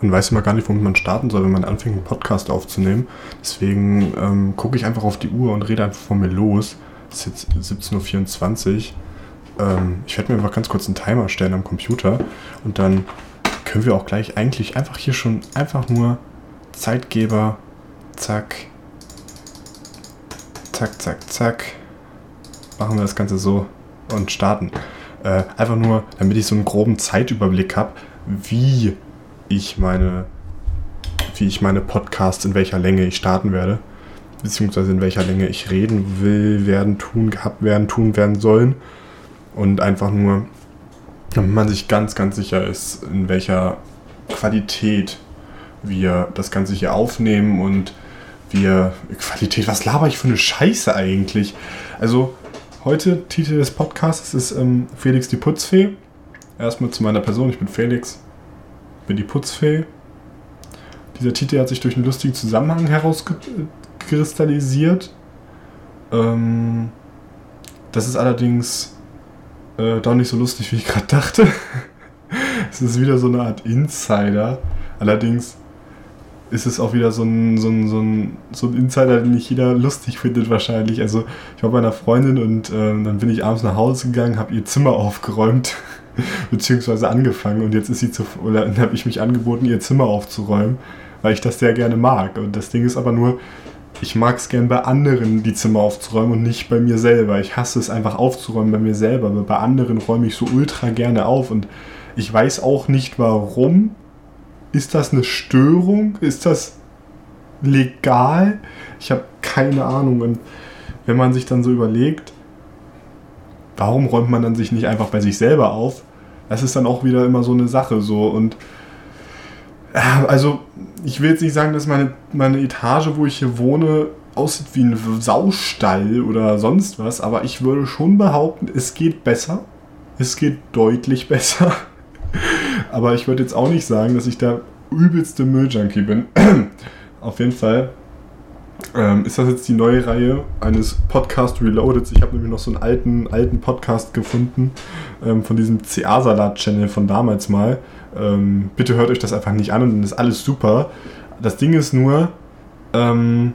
man weiß immer gar nicht, womit man starten soll, wenn man anfängt, einen Podcast aufzunehmen. Deswegen ähm, gucke ich einfach auf die Uhr und rede einfach von mir los. Es ist jetzt 17.24 Uhr. Ähm, ich werde mir einfach ganz kurz einen Timer stellen am Computer und dann können wir auch gleich eigentlich einfach hier schon einfach nur Zeitgeber, zack, zack, zack, zack. Machen wir das Ganze so und starten. Äh, einfach nur, damit ich so einen groben Zeitüberblick habe, wie ich meine, wie ich meine Podcasts in welcher Länge ich starten werde, beziehungsweise in welcher Länge ich reden will, werden, tun, gehabt werden, tun werden sollen. Und einfach nur, damit man sich ganz, ganz sicher ist, in welcher Qualität wir das Ganze hier aufnehmen und wir. Qualität, was laber ich für eine Scheiße eigentlich? Also, heute, Titel des Podcasts ist ähm, Felix die Putzfee. Erstmal zu meiner Person, ich bin Felix, bin die Putzfee. Dieser Titel hat sich durch einen lustigen Zusammenhang herauskristallisiert. Ähm, das ist allerdings äh, doch nicht so lustig, wie ich gerade dachte. es ist wieder so eine Art Insider. Allerdings ist es auch wieder so ein, so ein, so ein, so ein Insider, den nicht jeder lustig findet wahrscheinlich. Also ich war bei einer Freundin und äh, dann bin ich abends nach Hause gegangen, habe ihr Zimmer aufgeräumt, beziehungsweise angefangen und jetzt ist sie zu, oder dann habe ich mich angeboten, ihr Zimmer aufzuräumen, weil ich das sehr gerne mag. Und das Ding ist aber nur, ich mag es gern bei anderen, die Zimmer aufzuräumen und nicht bei mir selber. Ich hasse es einfach aufzuräumen bei mir selber, aber bei anderen räume ich so ultra gerne auf und ich weiß auch nicht warum, ist das eine Störung? Ist das legal? Ich habe keine Ahnung. Und wenn man sich dann so überlegt, warum räumt man dann sich nicht einfach bei sich selber auf? Das ist dann auch wieder immer so eine Sache so und äh, also ich will jetzt nicht sagen, dass meine, meine Etage, wo ich hier wohne, aussieht wie ein Saustall oder sonst was, aber ich würde schon behaupten, es geht besser. Es geht deutlich besser. Aber ich würde jetzt auch nicht sagen, dass ich der übelste Mülljunkie bin. Auf jeden Fall ähm, ist das jetzt die neue Reihe eines Podcast Reloaded. Ich habe nämlich noch so einen alten, alten Podcast gefunden ähm, von diesem CA-Salat-Channel von damals mal. Ähm, bitte hört euch das einfach nicht an und dann ist alles super. Das Ding ist nur, ähm,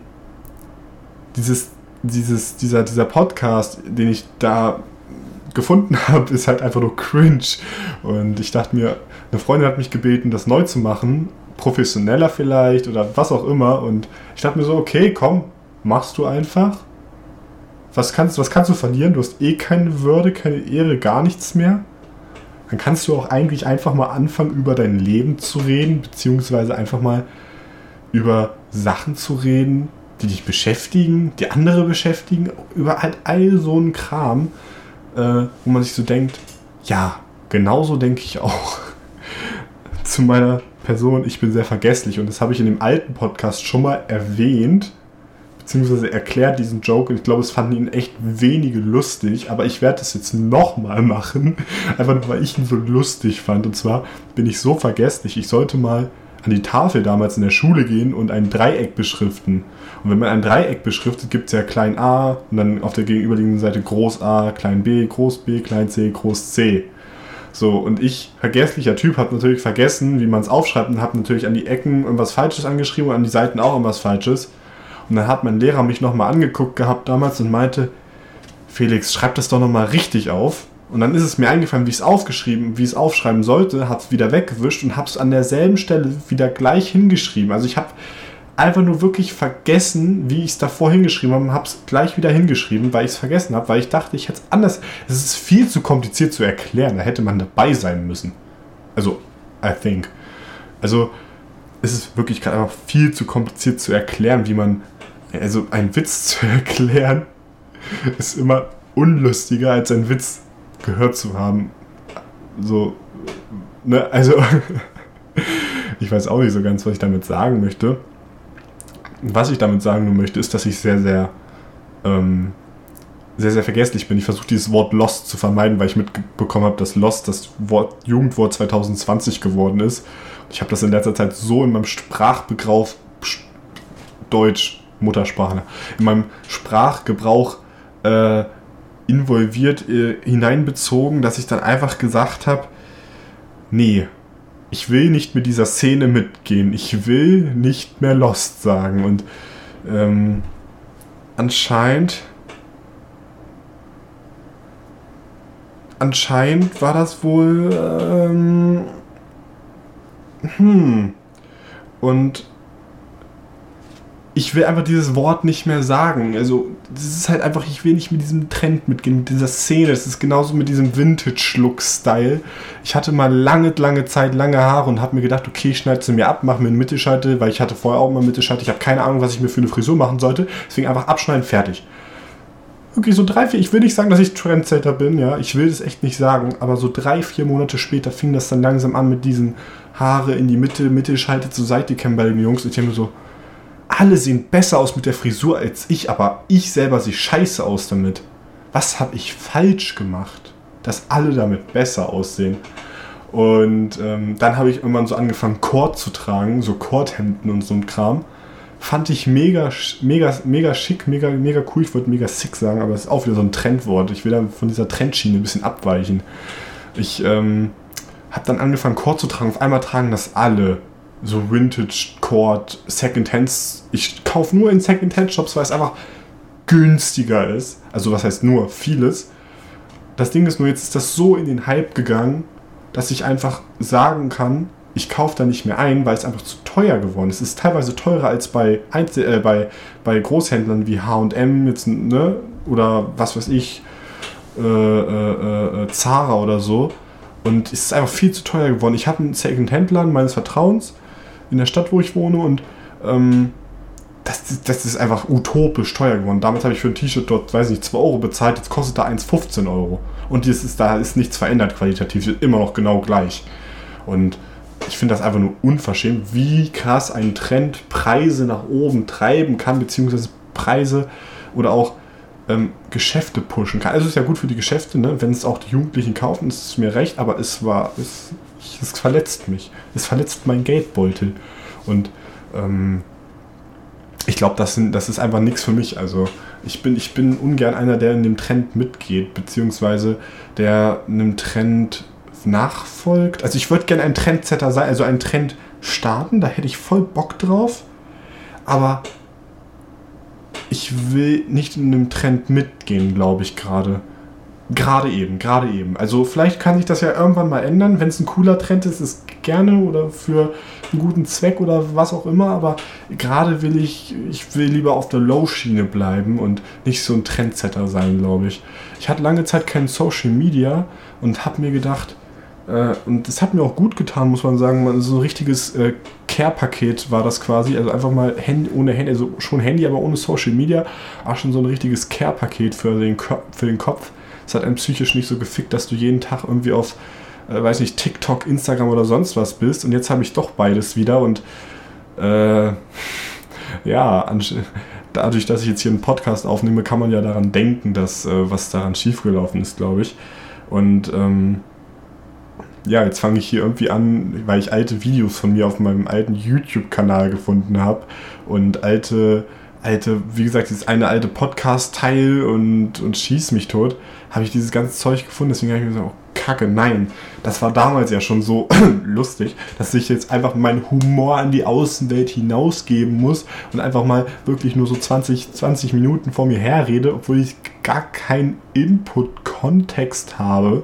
dieses, dieses, dieser, dieser Podcast, den ich da gefunden habe, ist halt einfach nur cringe. Und ich dachte mir, eine Freundin hat mich gebeten, das neu zu machen, professioneller vielleicht oder was auch immer. Und ich dachte mir so, okay, komm, machst du einfach. Was kannst, was kannst du verlieren? Du hast eh keine Würde, keine Ehre, gar nichts mehr. Dann kannst du auch eigentlich einfach mal anfangen, über dein Leben zu reden, beziehungsweise einfach mal über Sachen zu reden, die dich beschäftigen, die andere beschäftigen, über halt all so einen Kram äh, wo man sich so denkt, ja, genauso denke ich auch. Zu meiner Person, ich bin sehr vergesslich und das habe ich in dem alten Podcast schon mal erwähnt, beziehungsweise erklärt diesen Joke und ich glaube, es fanden ihn echt wenige lustig, aber ich werde es jetzt nochmal machen, einfach nur, weil ich ihn so lustig fand. Und zwar bin ich so vergesslich, ich sollte mal an die Tafel damals in der Schule gehen und ein Dreieck beschriften. Und wenn man ein Dreieck beschriftet, gibt es ja klein a und dann auf der gegenüberliegenden Seite groß a, klein b, groß b, klein c, groß c. So, und ich, vergesslicher Typ, habe natürlich vergessen, wie man es aufschreibt und habe natürlich an die Ecken irgendwas Falsches angeschrieben und an die Seiten auch irgendwas Falsches. Und dann hat mein Lehrer mich nochmal angeguckt gehabt damals und meinte, Felix, schreib das doch nochmal richtig auf. Und dann ist es mir eingefallen, wie ich es aufgeschrieben, wie ich es aufschreiben sollte, habe es wieder weggewischt und habe es an derselben Stelle wieder gleich hingeschrieben. Also ich habe einfach nur wirklich vergessen, wie ich es davor hingeschrieben habe und habe es gleich wieder hingeschrieben, weil ich es vergessen habe, weil ich dachte, ich hätte es anders. Es ist viel zu kompliziert zu erklären. Da hätte man dabei sein müssen. Also, I think. Also, es ist wirklich gerade einfach viel zu kompliziert zu erklären, wie man. Also, einen Witz zu erklären ist immer unlustiger als ein Witz gehört zu haben. So, ne, also, ich weiß auch nicht so ganz, was ich damit sagen möchte. Was ich damit sagen möchte, ist, dass ich sehr, sehr, ähm, sehr, sehr vergesslich bin. Ich versuche dieses Wort Lost zu vermeiden, weil ich mitbekommen habe, dass Lost das Wort, Jugendwort 2020 geworden ist. Ich habe das in letzter Zeit so in meinem Sprachgebrauch, Deutsch, Muttersprache, in meinem Sprachgebrauch äh, involviert, äh, hineinbezogen, dass ich dann einfach gesagt habe, nee, ich will nicht mit dieser Szene mitgehen. Ich will nicht mehr Lost sagen. Und ähm, anscheinend. Anscheinend war das wohl. Ähm, hm. Und ich will einfach dieses Wort nicht mehr sagen. Also, das ist halt einfach, ich will nicht mit diesem Trend mitgehen, mit dieser Szene. Das ist genauso mit diesem Vintage-Look-Style. Ich hatte mal lange, lange Zeit lange Haare und habe mir gedacht, okay, ich schneide sie mir ab, mache mir eine Mittelscheitel, weil ich hatte vorher auch mal Mittelscheitel. Ich habe keine Ahnung, was ich mir für eine Frisur machen sollte. Deswegen einfach abschneiden, fertig. Wirklich so drei, vier, ich will nicht sagen, dass ich Trendsetter bin, ja, ich will das echt nicht sagen, aber so drei, vier Monate später fing das dann langsam an mit diesen Haare in die Mitte, Mittelscheitel zur Seite kämmen bei den Jungs. Und ich habe mir so, alle sehen besser aus mit der Frisur als ich, aber ich selber sehe scheiße aus damit. Was habe ich falsch gemacht, dass alle damit besser aussehen? Und ähm, dann habe ich irgendwann so angefangen, Kord zu tragen, so Kordhemden und so ein Kram. Fand ich mega, mega, mega schick, mega, mega cool. Ich wollte mega sick sagen, aber es ist auch wieder so ein Trendwort. Ich will dann von dieser Trendschiene ein bisschen abweichen. Ich ähm, habe dann angefangen, Kord zu tragen. Auf einmal tragen das alle so Vintage Cord Secondhands. Ich kaufe nur in Secondhand Shops, weil es einfach günstiger ist. Also was heißt nur vieles. Das Ding ist nur, jetzt ist das so in den Hype gegangen, dass ich einfach sagen kann, ich kaufe da nicht mehr ein, weil es einfach zu teuer geworden ist. Es ist teilweise teurer als bei, Einzel äh, bei, bei Großhändlern wie HM jetzt, ne? Oder was weiß ich, äh, äh, äh, Zara oder so. Und es ist einfach viel zu teuer geworden. Ich habe einen Second-Hand-Laden meines Vertrauens in der Stadt, wo ich wohne und ähm, das, das ist einfach utopisch teuer geworden. Damals habe ich für ein T-Shirt dort, weiß nicht, 2 Euro bezahlt, jetzt kostet da 1,15 Euro. Und das ist, da ist nichts verändert qualitativ, ist immer noch genau gleich. Und ich finde das einfach nur unverschämt, wie krass ein Trend Preise nach oben treiben kann, beziehungsweise Preise oder auch ähm, Geschäfte pushen kann. Also ist ja gut für die Geschäfte, ne? wenn es auch die Jugendlichen kaufen, ist es mir recht, aber es war, es es verletzt mich. Es verletzt meinen Geldbeutel. Und ähm, ich glaube, das, das ist einfach nichts für mich. Also ich bin, ich bin ungern einer, der in dem Trend mitgeht, beziehungsweise der einem Trend nachfolgt. Also ich würde gerne ein Trendsetter sein, also einen Trend starten, da hätte ich voll Bock drauf. Aber ich will nicht in einem Trend mitgehen, glaube ich gerade. Gerade eben, gerade eben. Also vielleicht kann sich das ja irgendwann mal ändern, wenn es ein cooler Trend ist, ist gerne oder für einen guten Zweck oder was auch immer, aber gerade will ich, ich will lieber auf der Low-Schiene bleiben und nicht so ein Trendsetter sein, glaube ich. Ich hatte lange Zeit kein Social Media und habe mir gedacht, äh, und das hat mir auch gut getan, muss man sagen, so ein richtiges äh, Care-Paket war das quasi, also einfach mal Handy, ohne Handy, also schon Handy, aber ohne Social Media, auch schon so ein richtiges Care-Paket für den, für den Kopf es hat einen psychisch nicht so gefickt, dass du jeden Tag irgendwie auf, äh, weiß nicht, TikTok, Instagram oder sonst was bist. Und jetzt habe ich doch beides wieder und äh, ja, dadurch, dass ich jetzt hier einen Podcast aufnehme, kann man ja daran denken, dass äh, was daran schiefgelaufen ist, glaube ich. Und ähm, ja, jetzt fange ich hier irgendwie an, weil ich alte Videos von mir auf meinem alten YouTube-Kanal gefunden habe und alte, alte, wie gesagt, dieses eine alte Podcast-Teil und, und schieß mich tot habe ich dieses ganze Zeug gefunden. Deswegen habe ich mir gesagt, oh, Kacke, nein. Das war damals ja schon so lustig, dass ich jetzt einfach meinen Humor an die Außenwelt hinausgeben muss und einfach mal wirklich nur so 20, 20 Minuten vor mir herrede, obwohl ich gar keinen Input-Kontext habe.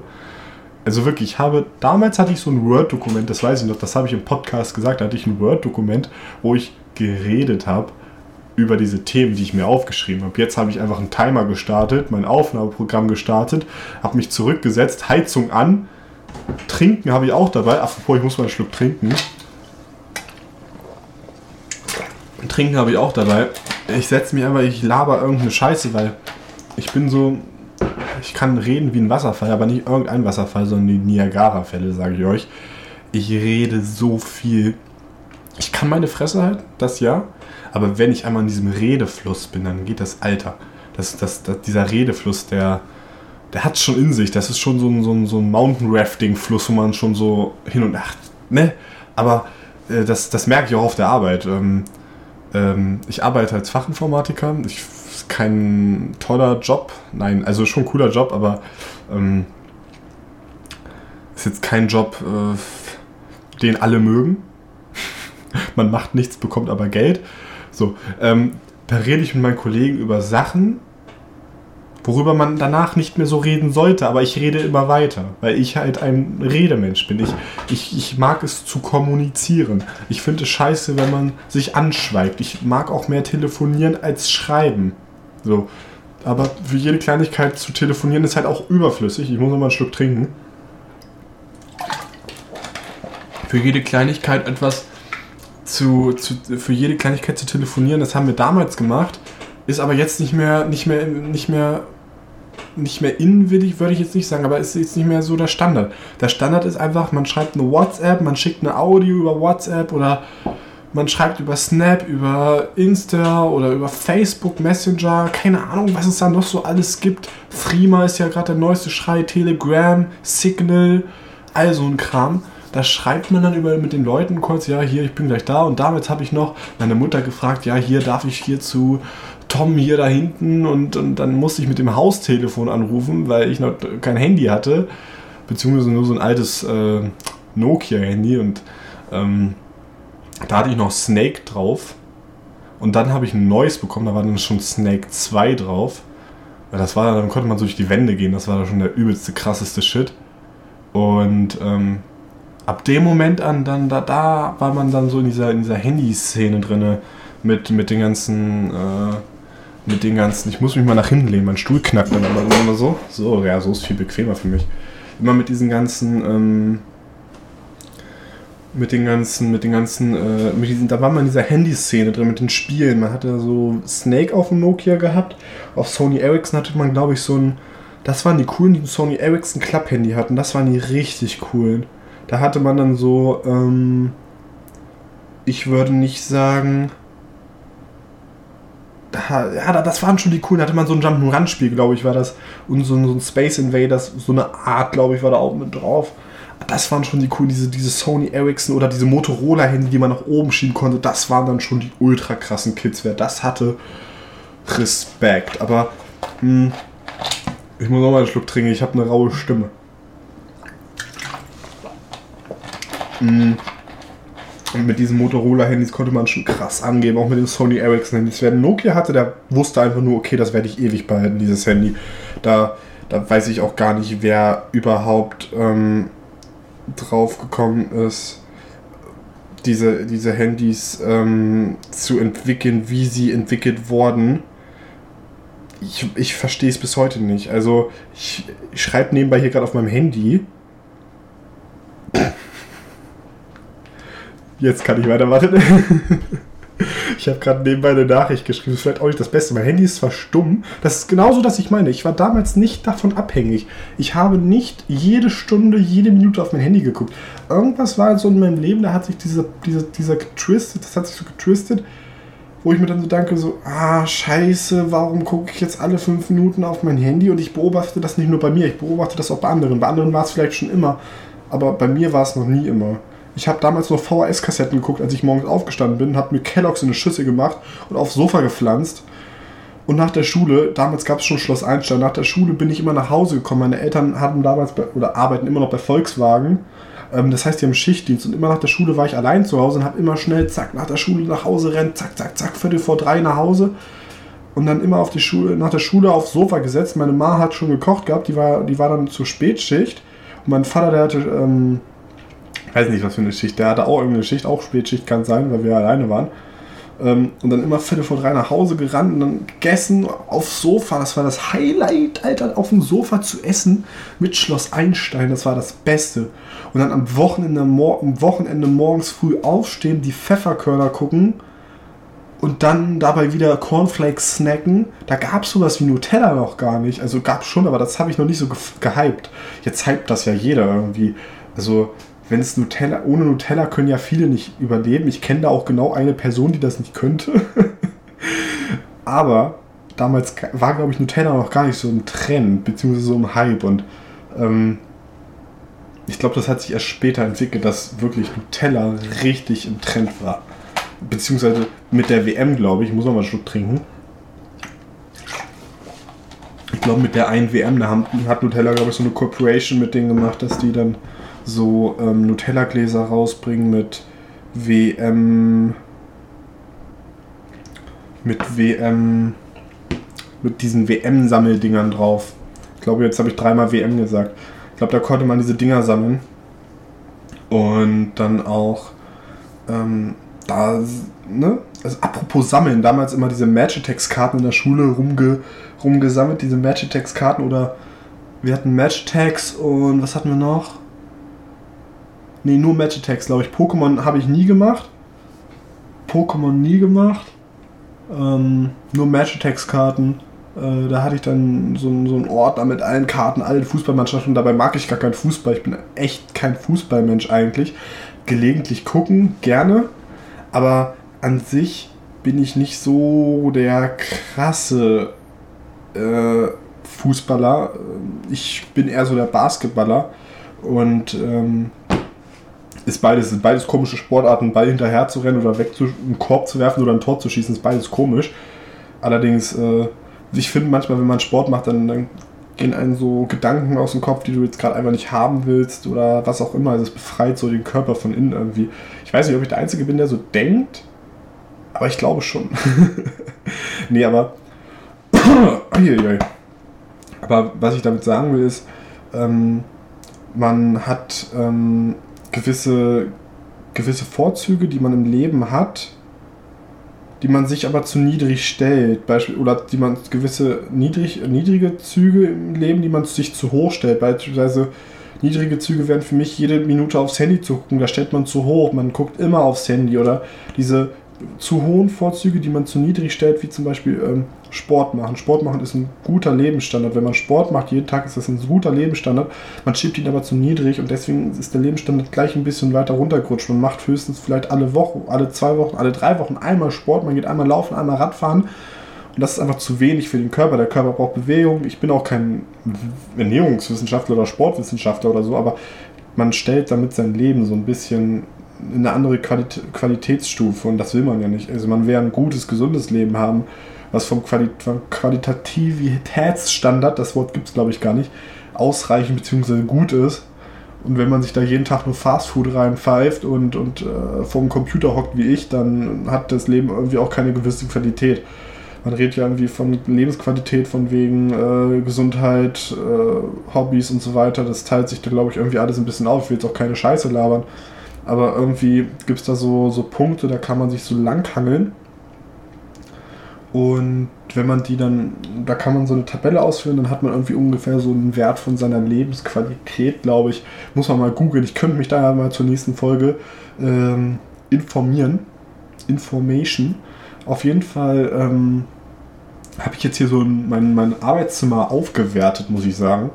Also wirklich, ich habe, damals hatte ich so ein Word-Dokument, das weiß ich noch, das habe ich im Podcast gesagt, da hatte ich ein Word-Dokument, wo ich geredet habe über diese Themen, die ich mir aufgeschrieben habe. Jetzt habe ich einfach einen Timer gestartet, mein Aufnahmeprogramm gestartet, habe mich zurückgesetzt, Heizung an, Trinken habe ich auch dabei. Apropos, ich muss mal einen Schluck trinken. Trinken habe ich auch dabei. Ich setze mich einfach, ich laber irgendeine Scheiße, weil ich bin so, ich kann reden wie ein Wasserfall, aber nicht irgendein Wasserfall, sondern die Niagara-Fälle, sage ich euch. Ich rede so viel. Ich kann meine Fresse halten, das ja. Aber wenn ich einmal in diesem Redefluss bin, dann geht das Alter. Das, das, das, dieser Redefluss, der, der hat es schon in sich. Das ist schon so ein, so ein, so ein Mountain-Rafting-Fluss, wo man schon so hin und ach, ne? Aber äh, das, das merke ich auch auf der Arbeit. Ähm, ähm, ich arbeite als Fachinformatiker. Ich, ist kein toller Job. Nein, also schon ein cooler Job, aber ähm, ist jetzt kein Job, äh, den alle mögen. man macht nichts, bekommt aber Geld. So, ähm, da rede ich mit meinen Kollegen über Sachen, worüber man danach nicht mehr so reden sollte, aber ich rede immer weiter, weil ich halt ein Redemensch bin. Ich, ich, ich mag es zu kommunizieren. Ich finde es scheiße, wenn man sich anschweigt. Ich mag auch mehr telefonieren als schreiben. So. Aber für jede Kleinigkeit zu telefonieren ist halt auch überflüssig. Ich muss noch mal einen Schluck trinken. Für jede Kleinigkeit etwas zu, zu, für jede Kleinigkeit zu telefonieren, das haben wir damals gemacht, ist aber jetzt nicht mehr, nicht mehr, nicht mehr nicht mehr inwillig, würde ich jetzt nicht sagen, aber ist jetzt nicht mehr so der Standard. Der Standard ist einfach, man schreibt eine WhatsApp, man schickt eine Audio über WhatsApp oder man schreibt über Snap, über Insta oder über Facebook Messenger, keine Ahnung, was es da noch so alles gibt. Threema ist ja gerade der neueste Schrei, Telegram, Signal, all so ein Kram. Da schreibt man dann über mit den Leuten kurz, ja, hier, ich bin gleich da. Und damals habe ich noch meine Mutter gefragt, ja, hier darf ich hier zu Tom hier da hinten und, und dann musste ich mit dem Haustelefon anrufen, weil ich noch kein Handy hatte, beziehungsweise nur so ein altes äh, Nokia-Handy und ähm, da hatte ich noch Snake drauf und dann habe ich ein neues bekommen, da war dann schon Snake 2 drauf. Das war, dann konnte man so durch die Wände gehen, das war schon der übelste, krasseste Shit. Und ähm, ab dem Moment an, dann da, da war man dann so in dieser, in dieser Handy-Szene drin mit, mit den ganzen äh, mit den ganzen, ich muss mich mal nach hinten lehnen, mein Stuhl knackt dann aber immer so. So, ja, so ist viel bequemer für mich. Immer mit diesen ganzen, ähm, mit den ganzen, mit den ganzen, äh, mit diesen, da war man in dieser Handyszene drin mit den Spielen. Man hatte so Snake auf dem Nokia gehabt. Auf Sony Ericsson hatte man, glaube ich, so ein, das waren die coolen, die Sony Ericsson Klapp-Handy hatten. Das waren die richtig coolen. Da hatte man dann so, ähm, ich würde nicht sagen, ja, das waren schon die coolen. Da hatte man so ein Jump'n'Run-Spiel, glaube ich, war das. Und so, so, ein Space Invaders, so eine Art, glaube ich, war da auch mit drauf. Das waren schon die coolen, diese, diese Sony Ericsson oder diese Motorola-Handy, die man nach oben schieben konnte. Das waren dann schon die ultra krassen Kids. Wer das hatte, Respekt. Aber mh, hm, ich muss noch mal einen Schluck trinken. Ich habe eine raue Stimme. Und mit diesen Motorola-Handys konnte man schon krass angeben, auch mit den Sony Ericsson-Handys. Wer Nokia hatte, der wusste einfach nur, okay, das werde ich ewig behalten, dieses Handy. Da, da weiß ich auch gar nicht, wer überhaupt ähm, drauf gekommen ist, diese, diese Handys ähm, zu entwickeln, wie sie entwickelt wurden. Ich, ich verstehe es bis heute nicht. Also, ich, ich schreibe nebenbei hier gerade auf meinem Handy Jetzt kann ich weitermachen. ich habe gerade nebenbei eine Nachricht geschrieben. Das ist vielleicht auch nicht das Beste. Mein Handy ist zwar stumm. Das ist genauso, dass ich meine. Ich war damals nicht davon abhängig. Ich habe nicht jede Stunde, jede Minute auf mein Handy geguckt. Irgendwas war so in meinem Leben, da hat sich dieser, dieser, dieser getwistet, das hat sich so getwistet, wo ich mir dann so danke, so, ah, scheiße, warum gucke ich jetzt alle fünf Minuten auf mein Handy? Und ich beobachte das nicht nur bei mir, ich beobachte das auch bei anderen. Bei anderen war es vielleicht schon immer, aber bei mir war es noch nie immer. Ich habe damals noch VHS-Kassetten geguckt, als ich morgens aufgestanden bin, habe mir Kelloggs in eine Schüssel gemacht und aufs Sofa gepflanzt. Und nach der Schule, damals gab es schon Schloss Einstein, nach der Schule bin ich immer nach Hause gekommen. Meine Eltern hatten damals bei, oder arbeiten immer noch bei Volkswagen. Ähm, das heißt, die haben Schichtdienst und immer nach der Schule war ich allein zu Hause und habe immer schnell, zack, nach der Schule nach Hause rennen, zack, zack, zack, Viertel vor drei nach Hause. Und dann immer auf die Schule, nach der Schule aufs Sofa gesetzt. Meine Ma hat schon gekocht gehabt, die war, die war dann zur Spätschicht. Und mein Vater, der hatte ähm, weiß nicht, was für eine Schicht. Der hatte auch irgendeine Schicht, auch Spätschicht kann sein, weil wir alleine waren. Ähm, und dann immer Viertel vor drei nach Hause gerannt und dann gegessen aufs Sofa. Das war das Highlight, Alter, auf dem Sofa zu essen mit Schloss Einstein. Das war das Beste. Und dann am Wochenende, mor am Wochenende morgens früh aufstehen, die Pfefferkörner gucken und dann dabei wieder Cornflakes snacken. Da gab es sowas wie Nutella noch gar nicht. Also gab es schon, aber das habe ich noch nicht so ge gehypt. Jetzt hypt das ja jeder irgendwie. Also wenn es Nutella, ohne Nutella können ja viele nicht überleben. Ich kenne da auch genau eine Person, die das nicht könnte. Aber damals war, glaube ich, Nutella noch gar nicht so im Trend, beziehungsweise so im Hype. Und ähm, ich glaube, das hat sich erst später entwickelt, dass wirklich Nutella richtig im Trend war. Beziehungsweise mit der WM, glaube ich, muss noch mal einen Schluck trinken. Ich glaube, mit der einen WM, da haben, hat Nutella, glaube ich, so eine Corporation mit denen gemacht, dass die dann so ähm, Nutella-Gläser rausbringen mit WM. mit WM. mit diesen WM-Sammeldingern drauf. Ich glaube, jetzt habe ich dreimal WM gesagt. Ich glaube, da konnte man diese Dinger sammeln. Und dann auch ähm, da, ne? Also apropos Sammeln, damals immer diese Match-Attacks-Karten in der Schule rumge, rumgesammelt, diese Match-Attacks-Karten oder wir hatten Match-Attacks und was hatten wir noch? Ne, nur Match-Attacks, glaube ich. Pokémon habe ich nie gemacht. Pokémon nie gemacht. Ähm, nur Match-Attacks-Karten. Äh, da hatte ich dann so, so einen Ordner mit allen Karten, allen Fußballmannschaften. Dabei mag ich gar keinen Fußball. Ich bin echt kein Fußballmensch eigentlich. Gelegentlich gucken, gerne. Aber an sich bin ich nicht so der krasse äh, Fußballer. Ich bin eher so der Basketballer. Und ähm, ist beides, ist beides komische Sportarten, Ball hinterher zu rennen oder weg zu, einen Korb zu werfen oder ein Tor zu schießen, ist beides komisch. Allerdings, äh, ich finde manchmal, wenn man Sport macht, dann, dann gehen einem so Gedanken aus dem Kopf, die du jetzt gerade einfach nicht haben willst oder was auch immer. Also es befreit so den Körper von innen irgendwie. Ich weiß nicht, ob ich der Einzige bin, der so denkt, aber ich glaube schon. nee, aber. aber was ich damit sagen will, ist, ähm, man hat ähm, gewisse, gewisse Vorzüge, die man im Leben hat, die man sich aber zu niedrig stellt. Beispiel, oder die man gewisse niedrig, niedrige Züge im Leben, die man sich zu hoch stellt. Beispielsweise niedrige Züge wären für mich jede Minute aufs Handy zu gucken. Da stellt man zu hoch. Man guckt immer aufs Handy. Oder diese zu hohen Vorzüge, die man zu niedrig stellt, wie zum Beispiel ähm, Sport machen. Sport machen ist ein guter Lebensstandard. Wenn man Sport macht, jeden Tag ist das ein guter Lebensstandard. Man schiebt ihn aber zu niedrig und deswegen ist der Lebensstandard gleich ein bisschen weiter runtergerutscht. Man macht höchstens vielleicht alle Woche, alle zwei Wochen, alle drei Wochen einmal Sport. Man geht einmal laufen, einmal Radfahren. Und das ist einfach zu wenig für den Körper. Der Körper braucht Bewegung. Ich bin auch kein Ernährungswissenschaftler oder Sportwissenschaftler oder so, aber man stellt damit sein Leben so ein bisschen in eine andere Qualit Qualitätsstufe und das will man ja nicht. Also man will ein gutes, gesundes Leben haben, was vom, Quali Qualitativitätsstandard, das Wort gibt es glaube ich gar nicht, ausreichend bzw. gut ist. Und wenn man sich da jeden Tag nur Fastfood reinpfeift und, und äh, vom Computer hockt wie ich, dann hat das Leben irgendwie auch keine gewisse Qualität. Man redet ja irgendwie von Lebensqualität, von wegen äh, Gesundheit, äh, Hobbys und so weiter. Das teilt sich da, glaube ich, irgendwie alles ein bisschen auf. Ich will jetzt auch keine Scheiße labern. Aber irgendwie gibt es da so, so Punkte, da kann man sich so langhangeln. Und wenn man die dann, da kann man so eine Tabelle ausführen, dann hat man irgendwie ungefähr so einen Wert von seiner Lebensqualität, glaube ich. Muss man mal googeln. Ich könnte mich da mal zur nächsten Folge ähm, informieren. Information. Auf jeden Fall ähm, habe ich jetzt hier so mein, mein Arbeitszimmer aufgewertet, muss ich sagen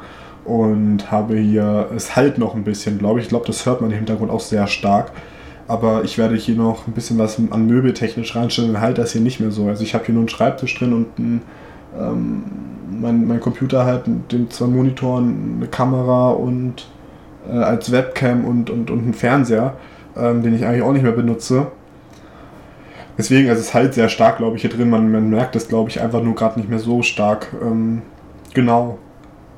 und habe hier, es halt noch ein bisschen, glaube ich. Ich glaube, das hört man im Hintergrund auch sehr stark. Aber ich werde hier noch ein bisschen was an möbeltechnisch reinstellen, dann halt das hier nicht mehr so. Also ich habe hier nur einen Schreibtisch drin und ein, ähm, mein, mein Computer halt mit den zwei Monitoren, eine Kamera und äh, als Webcam und, und, und einen Fernseher, ähm, den ich eigentlich auch nicht mehr benutze. Deswegen, also es ist halt sehr stark, glaube ich, hier drin. Man, man merkt es, glaube ich, einfach nur gerade nicht mehr so stark. Ähm, genau.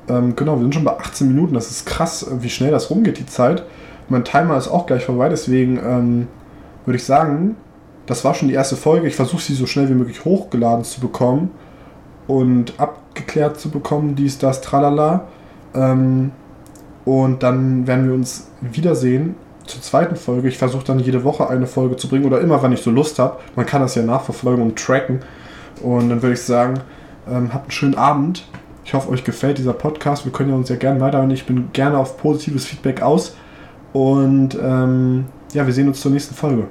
Ähm, genau, wir sind schon bei 18 Minuten. Das ist krass, wie schnell das rumgeht, die Zeit. Mein Timer ist auch gleich vorbei, deswegen ähm, würde ich sagen, das war schon die erste Folge. Ich versuche sie so schnell wie möglich hochgeladen zu bekommen und abgeklärt zu bekommen, dies, das, tralala. Ähm, und dann werden wir uns wiedersehen zur zweiten Folge. Ich versuche dann jede Woche eine Folge zu bringen oder immer, wenn ich so Lust habe. Man kann das ja nachverfolgen und tracken. Und dann würde ich sagen, ähm, habt einen schönen Abend ich hoffe, euch gefällt dieser Podcast. Wir können ja uns ja gerne weiterhören. Ich bin gerne auf positives Feedback aus. Und ähm, ja, wir sehen uns zur nächsten Folge.